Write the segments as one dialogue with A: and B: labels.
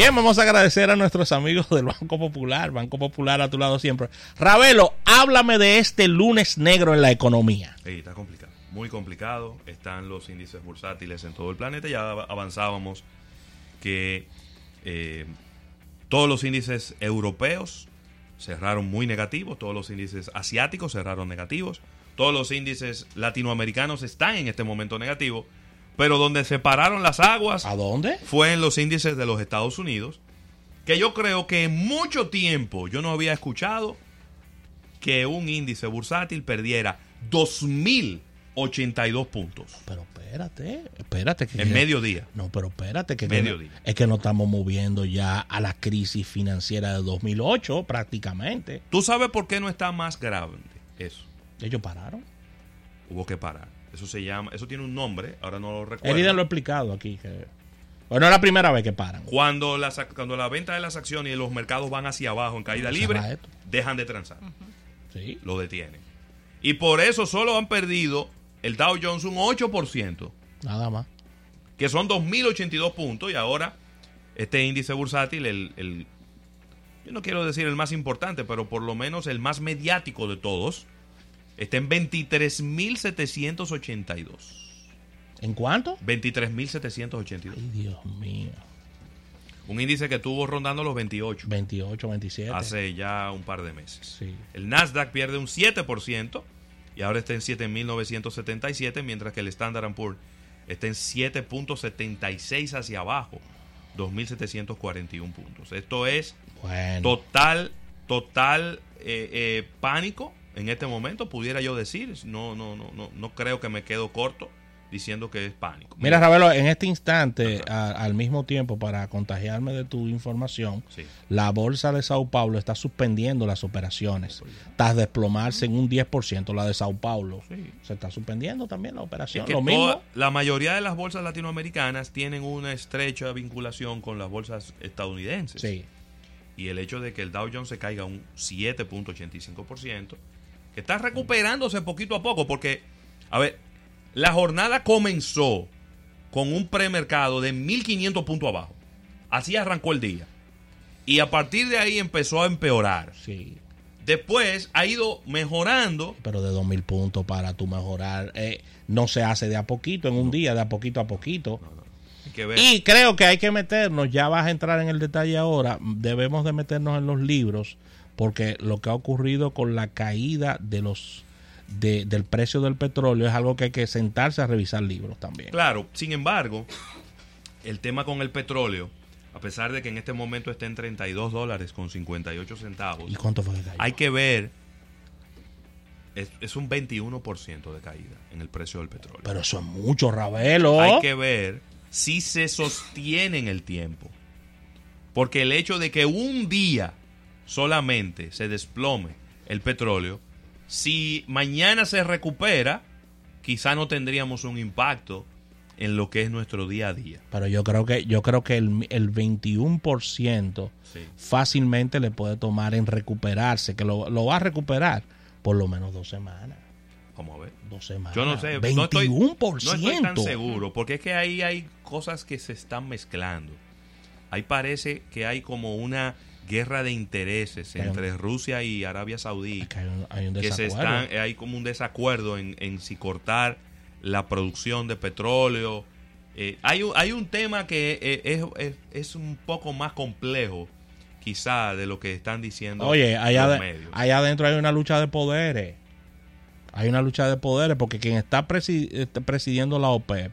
A: Bien, vamos a agradecer a nuestros amigos del Banco Popular, Banco Popular a tu lado siempre. Ravelo, háblame de este lunes negro en la economía.
B: Está complicado, muy complicado. Están los índices bursátiles en todo el planeta. Ya avanzábamos que eh, todos los índices europeos cerraron muy negativos, todos los índices asiáticos cerraron negativos, todos los índices latinoamericanos están en este momento negativos pero donde se pararon las aguas.
A: ¿A dónde?
B: Fue en los índices de los Estados Unidos. Que yo creo que en mucho tiempo yo no había escuchado que un índice bursátil perdiera 2.082 puntos.
A: Pero espérate, espérate.
B: Que en mediodía.
A: No, pero espérate. que
B: Mediodía.
A: Es que no estamos moviendo ya a la crisis financiera de 2008 prácticamente.
B: ¿Tú sabes por qué no está más grave eso?
A: Ellos pararon.
B: Hubo que parar. Eso se llama, eso tiene un nombre, ahora no lo recuerdo.
A: Herida lo ha explicado aquí. Que, bueno, es la primera vez que paran.
B: Cuando la, cuando la venta de las acciones y los mercados van hacia abajo en caída libre, dejan de transar.
A: Sí.
B: Lo detienen. Y por eso solo han perdido el Dow Jones un 8%.
A: Nada más.
B: Que son 2.082 puntos y ahora este índice bursátil, el, el, yo no quiero decir el más importante, pero por lo menos el más mediático de todos, Está en 23.782.
A: ¿En cuánto?
B: 23.782.
A: Ay, Dios mío.
B: Un índice que estuvo rondando los 28.
A: 28, 27.
B: Hace ya un par de meses.
A: Sí.
B: El Nasdaq pierde un 7% y ahora está en 7.977, mientras que el Standard Poor's está en 7.76 hacia abajo, 2.741 puntos. Esto es total, total eh, eh, pánico en este momento, pudiera yo decir. No, no, no, no, no creo que me quedo corto diciendo que es pánico.
A: Mira, Ravelo, en este instante, al mismo tiempo, para contagiarme de tu información, la bolsa de Sao Paulo está suspendiendo las operaciones. Está desplomarse en un 10%. La de Sao Paulo se está suspendiendo también la operación. Lo mismo.
B: la mayoría de las bolsas latinoamericanas tienen una estrecha vinculación con las bolsas estadounidenses.
A: Sí.
B: Y el hecho de que el Dow Jones se caiga un 7.85% que está recuperándose poquito a poco, porque, a ver, la jornada comenzó con un premercado de 1500 puntos abajo. Así arrancó el día. Y a partir de ahí empezó a empeorar.
A: Sí.
B: Después ha ido mejorando.
A: Pero de 2000 puntos para tu mejorar eh, no se hace de a poquito, en un día, de a poquito a poquito. Y creo que hay que meternos, ya vas a entrar en el detalle ahora, debemos de meternos en los libros porque lo que ha ocurrido con la caída de los del precio del petróleo es algo que hay que sentarse a revisar libros también.
B: Claro, sin embargo, el tema con el petróleo, a pesar de que en este momento está en 32 dólares con 58 centavos,
A: ¿y cuánto fue que cayó?
B: Hay que ver, es, es un 21% de caída en el precio del petróleo.
A: Pero eso es mucho, Ravelo.
B: Hay que ver si se sostiene en el tiempo. Porque el hecho de que un día solamente se desplome el petróleo, si mañana se recupera, quizá no tendríamos un impacto en lo que es nuestro día a día.
A: Pero yo creo que yo creo que el, el 21% fácilmente le puede tomar en recuperarse, que lo, va a recuperar por lo menos dos semanas.
B: Vamos a ver.
A: Dos semanas.
B: Yo no sé.
A: 21%.
B: No estoy, no estoy tan seguro, porque es que ahí hay cosas que se están mezclando. Ahí parece que hay como una guerra de intereses entre Rusia y Arabia Saudí.
A: hay, un,
B: que se están, hay como un desacuerdo en, en si cortar la producción de petróleo. Eh, hay, un, hay un tema que eh, es, es, un poco más complejo, quizá, de lo que están diciendo
A: Oye, allá, allá adentro hay una lucha de poderes. Hay una lucha de poderes porque quien está este, presidiendo la OPEP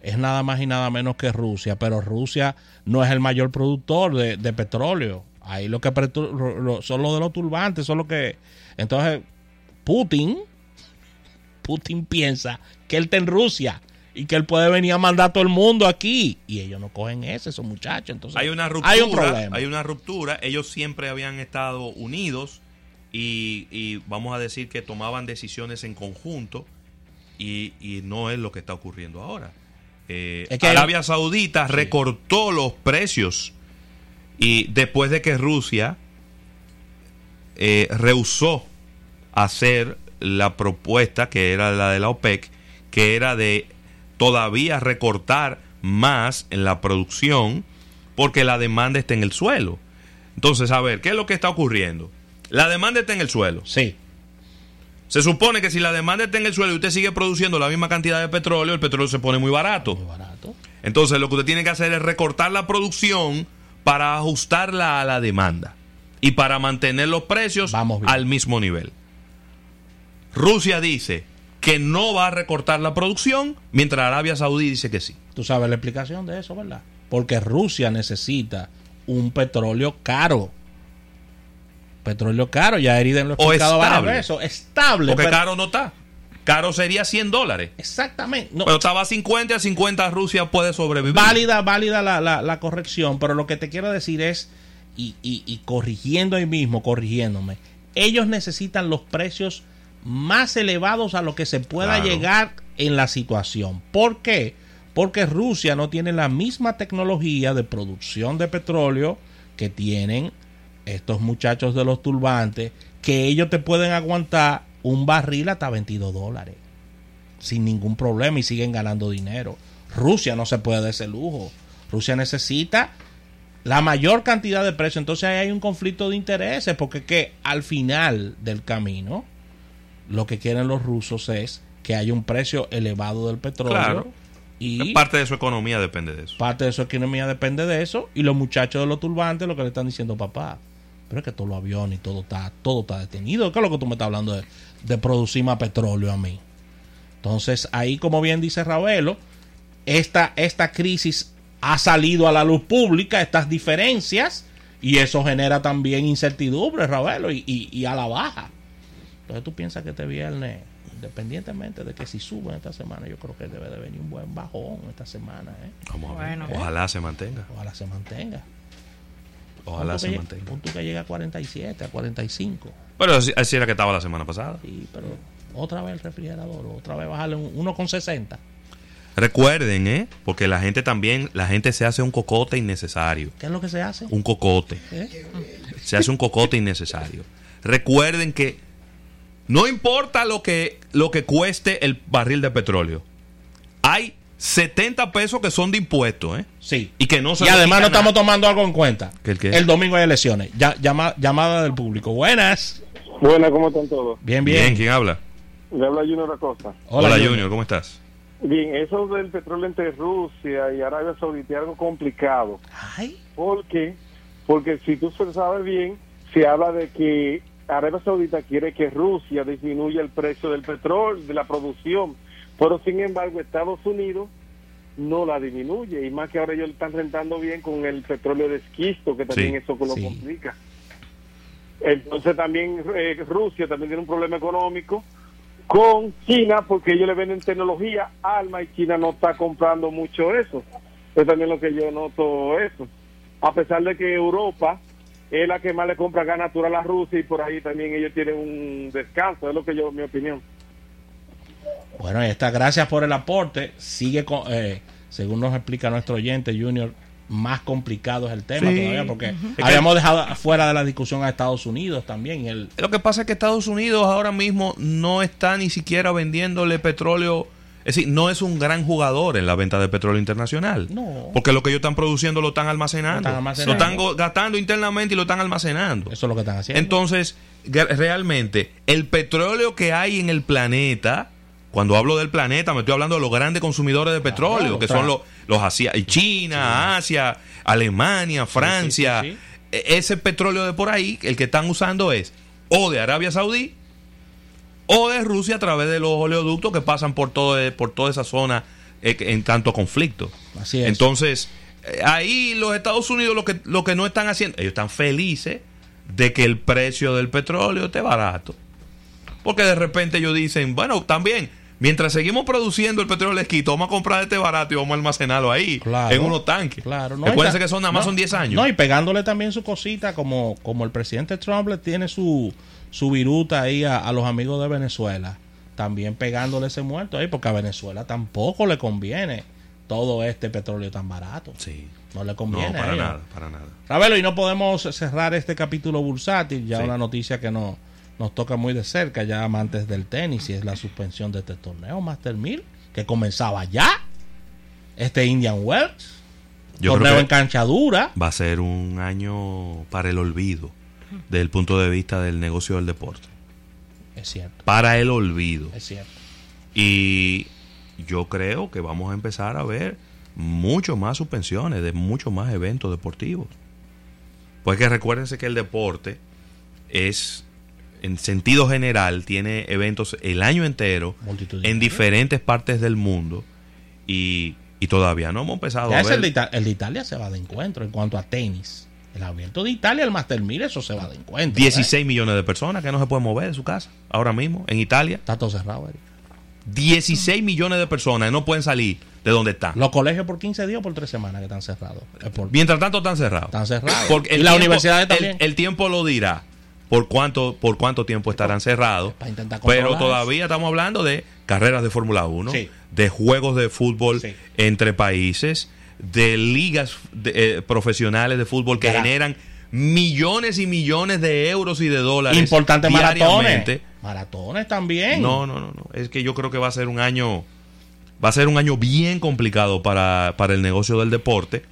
A: es nada más y nada menos que Rusia, pero Rusia no es el mayor productor de, de petróleo. Ahí lo que son los de los turbantes, son los que. Entonces, Putin, Putin piensa que él está en Rusia y que él puede venir a mandar a todo el mundo aquí. Y ellos no cogen ese, esos muchachos. Entonces,
B: hay una ruptura. Hay un problema. Hay una ruptura. Ellos siempre habían estado unidos y, vamos a decir que tomaban decisiones en conjunto y, no es lo que está ocurriendo ahora. Eh, Arabia Saudita recortó los precios y después de que Rusia eh, rehusó hacer la propuesta que era la de la OPEC, que era de todavía recortar más en la producción porque la demanda está en el suelo. Entonces, a ver, ¿qué es lo que está ocurriendo? La demanda está en el suelo.
A: Sí.
B: Se supone que si la demanda está en el suelo y usted sigue produciendo la misma cantidad de petróleo, el petróleo se pone muy barato. Muy barato. Entonces, lo que usted tiene que hacer es recortar la producción para ajustarla a la demanda y para mantener los precios al mismo nivel. Rusia dice, que no va a recortar la producción, mientras Arabia Saudí dice que sí.
A: Tú sabes la explicación de eso, ¿verdad? Porque Rusia necesita un petróleo caro. Petróleo caro, ya Eriden lo ha explicado varias veces. Estable.
B: Porque caro no está. Caro sería 100 dólares.
A: Exactamente.
B: Pero estaba a 50 a 50 Rusia puede sobrevivir.
A: Válida, válida la, corrección, pero lo que te quiero decir es, y, y corrigiendo ahí mismo, corrigiéndome, ellos necesitan los precios más elevados a lo que se pueda llegar en la situación. ¿Por qué? Porque Rusia no tiene la misma tecnología de producción de petróleo que tienen estos muchachos de los turbantes, que ellos te pueden aguantar un barril hasta 22 dólares sin ningún problema y siguen ganando dinero. Rusia no se puede dar ese lujo. Rusia necesita la mayor cantidad de precio. Entonces ahí hay un conflicto de intereses porque que al final del camino lo que quieren los rusos es que haya un precio elevado del petróleo.
B: Y parte de su economía depende de eso.
A: Parte de su economía depende de eso. Y los muchachos de los turbantes lo que le están diciendo, papá, pero es que todos los aviones y todo está, todo está detenido. ¿Qué es lo que tú me estás hablando de, de producir más petróleo a mí? Entonces, ahí, como bien dice Ravelo, esta, esta crisis ha salido a la luz pública, estas diferencias, y eso genera también incertidumbre, Ravelo, y, y a la baja. Entonces tú piensas que este viernes, independientemente de que si suben esta semana, yo creo que debe de venir un buen bajón esta semana. ¿eh?
B: Ojalá se mantenga.
A: Ojalá se mantenga.
B: Ojalá se mantenga.
A: Punto que llega a 47, a 45.
B: Pero así, era que estaba la semana pasada.
A: Sí, pero otra vez el refrigerador, otra vez bajarle uno con 60.
B: Recuerden, ¿eh? Porque la gente también, la gente se hace un cocote innecesario.
A: ¿Qué es lo que se hace?
B: Un cocote. ¿Eh? Se hace un cocote innecesario. Recuerden que no importa lo que, lo que cueste el barril de petróleo. Hay 70 pesos que son de impuestos, ¿eh?
A: Sí.
B: Y que no
A: Y además no estamos tomando algo en cuenta. el, domingo hay elecciones. Ya, llamada del público. Buenas.
C: Buenas, ¿cómo están todos?
A: Bien, bien.
B: ¿quién habla?
C: Le habla Junior Acosta.
B: Hola, Junior. ¿cómo estás?
C: Bien, eso del petróleo entre Rusia y Arabia Saudita es algo complicado.
A: Ay.
C: ¿Por qué? Porque si tú sabes bien, se habla de que Arabia Saudita quiere que Rusia disminuya el precio del petróleo, de la producción, pero sin embargo Estados Unidos no la disminuye y más que ahora ellos están rentando bien con el petróleo de esquisto, que también eso lo complica. Entonces también eh, Rusia también tiene un problema económico con China porque ellos le venden tecnología, alma y China no está comprando mucho eso. Es también lo que yo noto eso. A pesar de que Europa es la que más le compra gas natural a Rusia y por ahí también ellos tienen un descanso, es lo que yo, mi opinión.
A: Bueno, ahí está, gracias por el aporte. Sigue, con, eh, según nos explica nuestro oyente Junior, más complicado es el tema todavía porque habíamos dejado fuera de la discusión a Estados Unidos también. El...
B: Lo que pasa es que Estados Unidos ahora mismo no está ni siquiera vendiéndole petróleo es decir, no es un gran jugador en la venta de petróleo internacional.
A: No.
B: Porque lo que ellos están produciendo lo están almacenando. Lo están, gastando internamente y lo están almacenando.
A: Eso es lo que están haciendo.
B: Entonces, realmente, el petróleo que hay en el planeta, cuando hablo del planeta, me estoy hablando de los grandes consumidores de petróleo, que son los, los Asia, China, Asia, Alemania, Francia. E, ese petróleo de por ahí, el que están usando es o de Arabia Saudí o de Rusia a través de los oleoductos que pasan por, todo, por toda esa zona eh, en tanto conflicto.
A: Así es.
B: Entonces, eh, ahí los Estados Unidos lo que, lo que no están haciendo, ellos están felices de que el precio del petróleo esté barato. Porque de repente ellos dicen, bueno, también, mientras seguimos produciendo el petróleo esquito, vamos a comprar este barato y vamos a almacenarlo ahí, en unos tanques.
A: Claro,
B: no, Recuerden que son nada más son 10 años.
A: No, y pegándole también su cosita, como, como el presidente Trump le tiene su, su viruta ahí a, los amigos de Venezuela. También pegándole ese muerto ahí, porque a Venezuela tampoco le conviene todo este petróleo tan barato.
B: Sí.
A: No le conviene.
B: para nada, para nada.
A: Ravelo, y no podemos cerrar este capítulo bursátil, ya una noticia que no, nos toca muy de cerca, ya amantes del tenis, y es la suspensión de este torneo Master 1000, que comenzaba ya. Este Indian Wells. torneo en cancha dura.
B: Va a ser un año para el olvido, desde el punto de vista del negocio del deporte.
A: Es cierto.
B: Para el olvido.
A: Es cierto.
B: Y yo creo que vamos a empezar a ver mucho más suspensiones de muchos más eventos deportivos. Pues que recuérdense que el deporte es, en sentido general, tiene eventos el año entero en diferentes partes del mundo y, todavía no hemos empezado a ver.
A: El de, el de Italia se va de encuentro en cuanto a tenis. El abierto de Italia, el Master 1000, eso se va de encuentro.
B: 16 ¿eh? millones de personas que no se pueden mover de su casa ahora mismo en Italia.
A: Está todo cerrado,
B: 16 millones de personas no pueden salir de donde están.
A: Los colegios por 15 días o por 3 semanas que están cerrados.
B: Mientras tanto están cerrados.
A: Están cerrados.
B: Porque y las universidades también. El, tiempo lo dirá por cuánto por cuánto tiempo estarán cerrados. Pero todavía estamos hablando de carreras de Fórmula 1, de juegos de fútbol entre países, de ligas eh, profesionales de fútbol que generan millones y millones de euros y de dólares.
A: Importante maratones. Maratones también.
B: No, no, no, no. Es que yo creo que va a ser un año. Va a ser un año bien complicado para, el negocio del deporte.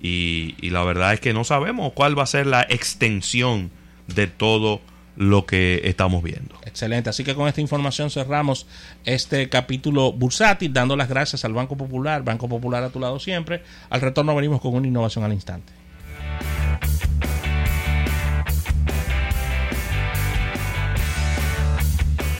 B: Y, y, la verdad es que no sabemos cuál va a ser la extensión de todo lo que estamos viendo.
A: Excelente. Así que con esta información cerramos este capítulo bursátil, dando las gracias al Banco Popular, Banco Popular a tu lado siempre. Al retorno venimos con una innovación al instante.